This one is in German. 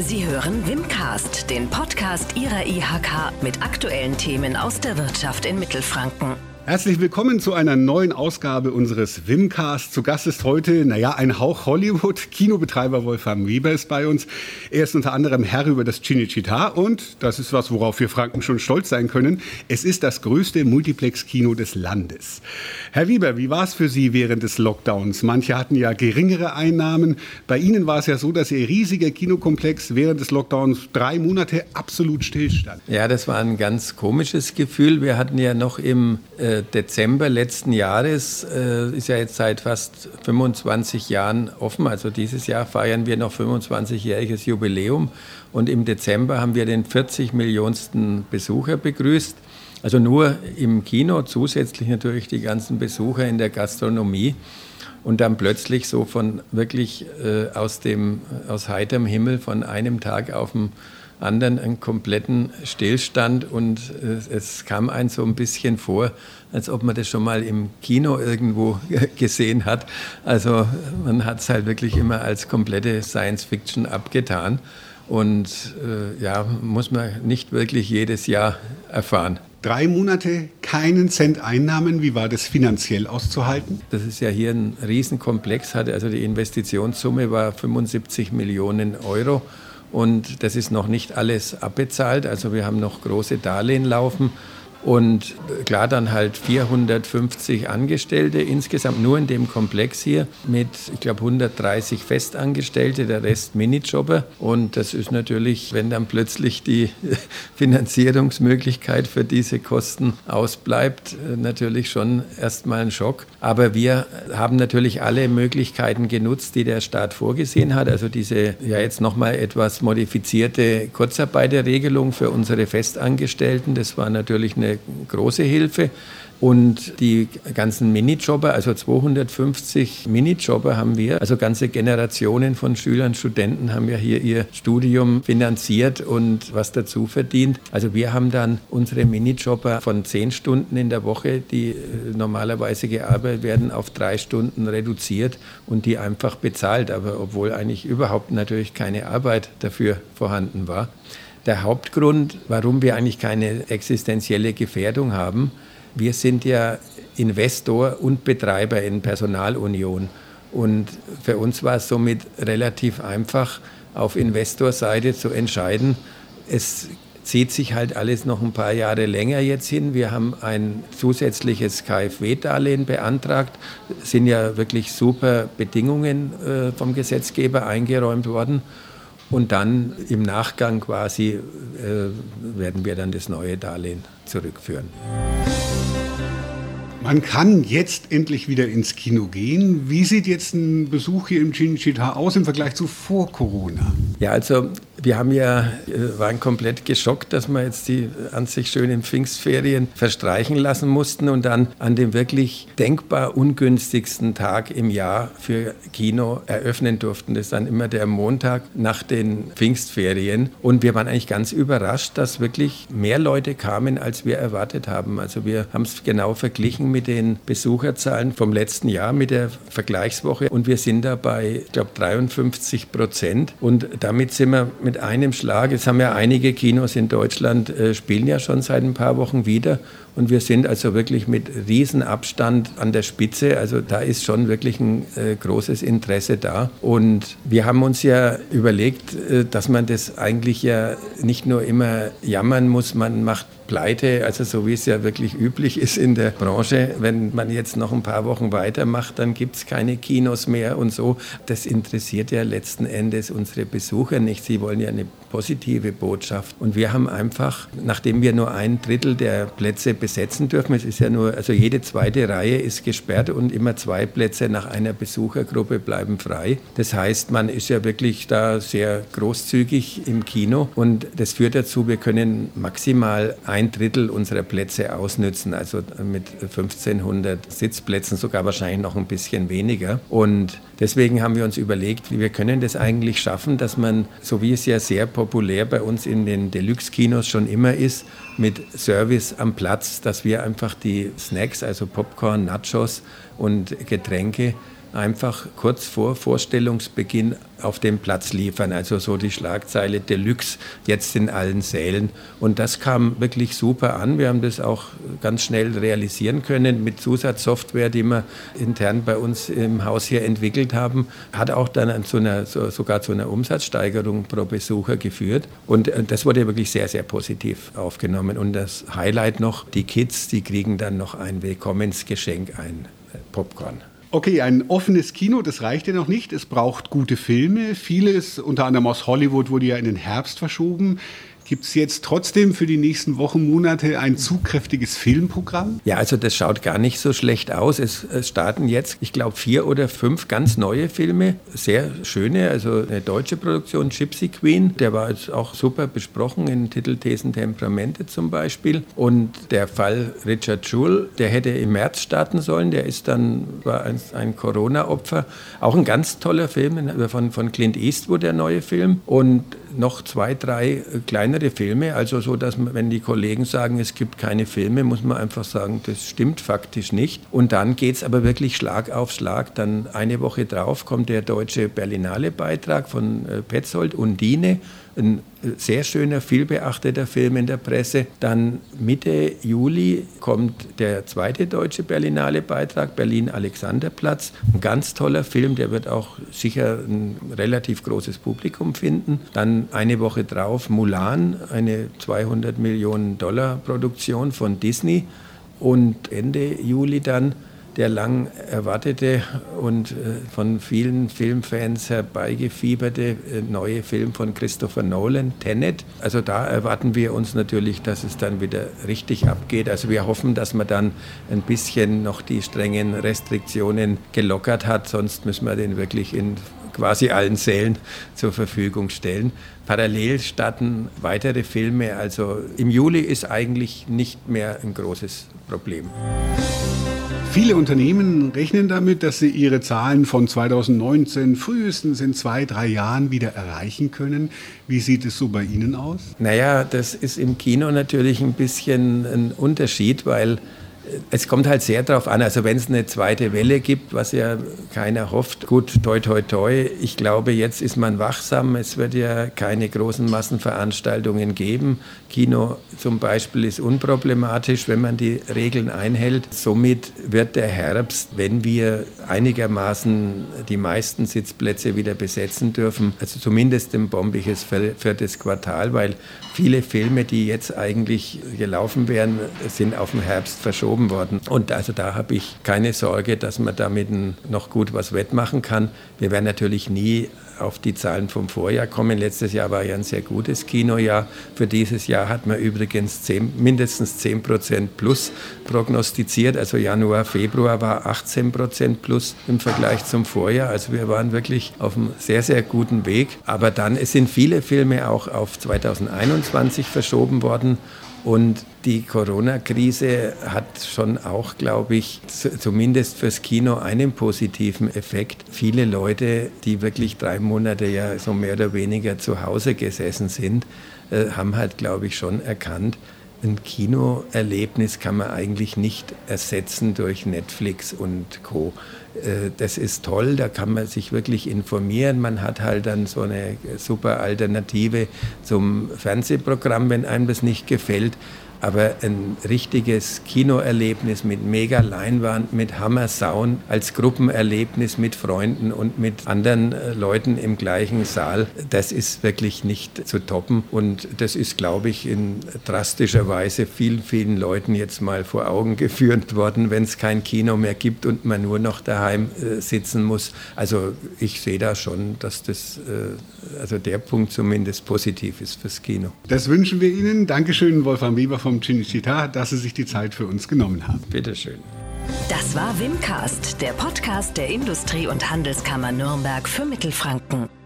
Sie hören Wimcast, den Podcast Ihrer IHK mit aktuellen Themen aus der Wirtschaft in Mittelfranken. Herzlich willkommen zu einer neuen Ausgabe unseres Wimcast. Zu Gast ist heute, naja, ein Hauch Hollywood. Kinobetreiber Wolfgang Weber ist bei uns. Er ist unter anderem Herr über das Cinecittà und das ist was, worauf wir Franken schon stolz sein können. Es ist das größte Multiplex-Kino des Landes. Herr Weber, wie war es für Sie während des Lockdowns? Manche hatten ja geringere Einnahmen. Bei Ihnen war es ja so, dass Ihr riesiger Kinokomplex während des Lockdowns drei Monate absolut stillstand. Ja, das war ein ganz komisches Gefühl. Wir hatten ja noch im äh, Dezember letzten Jahres, äh, ist ja jetzt seit fast 25 Jahren offen. Also dieses Jahr feiern wir noch 25-jähriges Jubiläum. Und im Dezember haben wir den 40 Millionsten Besucher begrüßt. Also nur im Kino, zusätzlich natürlich die ganzen Besucher in der Gastronomie. Und dann plötzlich so von wirklich äh, aus, dem, aus heiterem Himmel von einem Tag auf den anderen einen kompletten Stillstand und äh, es kam einem so ein bisschen vor, als ob man das schon mal im Kino irgendwo gesehen hat. Also man hat es halt wirklich immer als komplette Science Fiction abgetan und äh, ja, muss man nicht wirklich jedes Jahr erfahren. Drei Monate keinen Cent Einnahmen. Wie war das finanziell auszuhalten? Das ist ja hier ein Riesenkomplex, hatte also die Investitionssumme war 75 Millionen Euro. Und das ist noch nicht alles abbezahlt. Also wir haben noch große Darlehen laufen. Und klar, dann halt 450 Angestellte insgesamt nur in dem Komplex hier mit, ich glaube, 130 Festangestellte, der Rest Minijobber. Und das ist natürlich, wenn dann plötzlich die Finanzierungsmöglichkeit für diese Kosten ausbleibt, natürlich schon erstmal ein Schock. Aber wir haben natürlich alle Möglichkeiten genutzt, die der Staat vorgesehen hat. Also diese ja jetzt nochmal etwas modifizierte Kurzarbeiterregelung für unsere Festangestellten, das war natürlich eine große Hilfe. Und die ganzen Minijobber, also 250 Minijobber haben wir, also ganze Generationen von Schülern, Studenten haben ja hier ihr Studium finanziert und was dazu verdient. Also wir haben dann unsere Minijobber von zehn Stunden in der Woche, die äh, normalerweise gearbeitet werden, auf drei Stunden reduziert und die einfach bezahlt, aber obwohl eigentlich überhaupt natürlich keine Arbeit dafür vorhanden war. Der Hauptgrund, warum wir eigentlich keine existenzielle Gefährdung haben, wir sind ja Investor und Betreiber in Personalunion. Und für uns war es somit relativ einfach, auf Investorseite zu entscheiden. Es zieht sich halt alles noch ein paar Jahre länger jetzt hin. Wir haben ein zusätzliches KfW-Darlehen beantragt. Es sind ja wirklich super Bedingungen äh, vom Gesetzgeber eingeräumt worden. Und dann im Nachgang quasi äh, werden wir dann das neue Darlehen zurückführen. Man kann jetzt endlich wieder ins Kino gehen. Wie sieht jetzt ein Besuch hier im Cinecittà aus im Vergleich zu vor Corona? Ja, also wir haben ja, äh, waren komplett geschockt, dass wir jetzt die an sich schönen Pfingstferien verstreichen lassen mussten und dann an dem wirklich denkbar ungünstigsten Tag im Jahr für Kino eröffnen durften. Das ist dann immer der Montag nach den Pfingstferien. Und wir waren eigentlich ganz überrascht, dass wirklich mehr Leute kamen, als wir erwartet haben. Also wir haben es genau verglichen mit den Besucherzahlen vom letzten Jahr, mit der Vergleichswoche. Und wir sind da bei, ich glaube, 53 Prozent. Und damit sind wir mit einem Schlag, es haben ja einige Kinos in Deutschland, äh, spielen ja schon seit ein paar Wochen wieder. Und wir sind also wirklich mit Riesenabstand an der Spitze. Also da ist schon wirklich ein äh, großes Interesse da. Und wir haben uns ja überlegt, äh, dass man das eigentlich ja nicht nur immer jammern muss, man macht pleite, also so wie es ja wirklich üblich ist in der Branche. Wenn man jetzt noch ein paar Wochen weitermacht, dann gibt es keine Kinos mehr und so. Das interessiert ja letzten Endes unsere Besucher nicht. Sie wollen ja eine positive Botschaft. Und wir haben einfach, nachdem wir nur ein Drittel der Plätze besetzen dürfen, es ist ja nur, also jede zweite Reihe ist gesperrt und immer zwei Plätze nach einer Besuchergruppe bleiben frei. Das heißt, man ist ja wirklich da sehr großzügig im Kino und das führt dazu, wir können maximal ein Drittel unserer Plätze ausnützen, also mit 1500 Sitzplätzen sogar wahrscheinlich noch ein bisschen weniger. Und deswegen haben wir uns überlegt, wir können das eigentlich schaffen, dass man, so wie es ja sehr populär bei uns in den Deluxe-Kinos schon immer ist, mit Service am Platz, dass wir einfach die Snacks, also Popcorn, Nachos und Getränke einfach kurz vor Vorstellungsbeginn auf dem Platz liefern. Also so die Schlagzeile Deluxe jetzt in allen Sälen. Und das kam wirklich super an. Wir haben das auch ganz schnell realisieren können mit Zusatzsoftware, die wir intern bei uns im Haus hier entwickelt haben. Hat auch dann zu einer, sogar zu einer Umsatzsteigerung pro Besucher geführt. Und äh, das wurde wirklich sehr, sehr positiv aufgenommen. Und das Highlight noch, die Kids, die kriegen dann noch ein Willkommensgeschenk, ein äh, Popcorn. Okay, ein offenes Kino, das reicht ja noch nicht. Es braucht gute Filme. Vieles, unter anderem aus Hollywood, wurde ja in den Herbst verschoben. Gibt es jetzt trotzdem für die nächsten Wochen, Monate ein zugkräftiges Filmprogramm? Ja, also das schaut gar nicht so schlecht aus. Es, es starten jetzt, ich glaube, vier oder fünf ganz neue Filme. Sehr schöne, also eine deutsche Produktion, Gypsy Queen. Der war jetzt auch super besprochen in Titelthesen Temperamente zum Beispiel. Und der Fall Richard Jewell, der hätte im März starten sollen. Der ist dann, war ein, ein Corona-Opfer. Auch ein ganz toller Film von, von Clint Eastwood, der neue Film. Und noch zwei, drei kleinere Filme. Also so, dass man, wenn die Kollegen sagen, es gibt keine Filme, muss man einfach sagen, das stimmt faktisch nicht. Und dann geht es aber wirklich Schlag auf Schlag. Dann eine Woche drauf kommt der deutsche Berlinale-Beitrag von äh, Petzold, Undine ein sehr schöner, vielbeachteter Film in der Presse. Dann Mitte Juli kommt der zweite deutsche Berlinale Beitrag, Berlin-Alexanderplatz. Ein ganz toller Film, der wird auch sicher ein relativ großes Publikum finden. Dann eine Woche drauf Mulan, eine 200 Millionen Dollar Produktion von Disney. Und Ende Juli dann der lang erwartete und äh, von vielen Filmfans herbeigefieberte äh, neue Film von Christopher Nolan, Tenet. Also da erwarten wir uns natürlich, dass es dann wieder richtig abgeht. Also wir hoffen, dass man dann ein bisschen noch die strengen Restriktionen gelockert hat, sonst müssen wir den wirklich in quasi allen Sälen zur Verfügung stellen. Parallel starten weitere Filme. Also im Juli ist eigentlich nicht mehr ein großes Problem. Viele Unternehmen rechnen damit, dass sie ihre Zahlen von 2019 frühestens in zwei, drei Jahren wieder erreichen können. Wie sieht es so bei Ihnen aus? Naja, das ist im Kino natürlich ein bisschen ein Unterschied, weil es kommt halt sehr darauf an, also wenn es eine zweite Welle gibt, was ja keiner hofft, gut, toi, toi, toi, ich glaube, jetzt ist man wachsam, es wird ja keine großen Massenveranstaltungen geben. Kino zum Beispiel ist unproblematisch, wenn man die Regeln einhält. Somit wird der Herbst, wenn wir einigermaßen die meisten Sitzplätze wieder besetzen dürfen, also zumindest ein bombiges viertes Quartal, weil viele Filme, die jetzt eigentlich gelaufen wären, sind auf den Herbst verschoben worden. Und also da habe ich keine Sorge, dass man damit noch gut was wettmachen kann. Wir werden natürlich nie auf die Zahlen vom Vorjahr kommen. Letztes Jahr war ja ein sehr gutes Kinojahr. Für dieses Jahr hat man übrigens 10, mindestens 10 Prozent plus prognostiziert. Also Januar, Februar war 18 Prozent plus im Vergleich zum Vorjahr. Also wir waren wirklich auf einem sehr, sehr guten Weg. Aber dann, es sind viele Filme auch auf 2021 verschoben worden. Und die Corona-Krise hat schon auch, glaube ich, zumindest fürs Kino einen positiven Effekt. Viele Leute, die wirklich drei Monate ja so mehr oder weniger zu Hause gesessen sind, äh, haben halt, glaube ich, schon erkannt, ein Kinoerlebnis kann man eigentlich nicht ersetzen durch Netflix und Co. Äh, das ist toll, da kann man sich wirklich informieren. Man hat halt dann so eine super Alternative zum Fernsehprogramm, wenn einem das nicht gefällt aber ein richtiges Kinoerlebnis mit mega Leinwand, mit Hammer Sound, als Gruppenerlebnis mit Freunden und mit anderen äh, Leuten im gleichen Saal, das ist wirklich nicht zu toppen. Und das ist, glaube ich, in drastischer Weise vielen, vielen Leuten jetzt mal vor Augen geführt worden, wenn es kein Kino mehr gibt und man nur noch daheim äh, sitzen muss. Also ich sehe da schon, dass das, äh, also der Punkt zumindest positiv ist fürs Kino. Das wünschen wir Ihnen. Dankeschön, Wolfgang Weber von vom Cinecittà, dass Sie sich die Zeit für uns genommen haben. Bitteschön. Das war Wimcast, der Podcast der Industrie- und Handelskammer Nürnberg für Mittelfranken.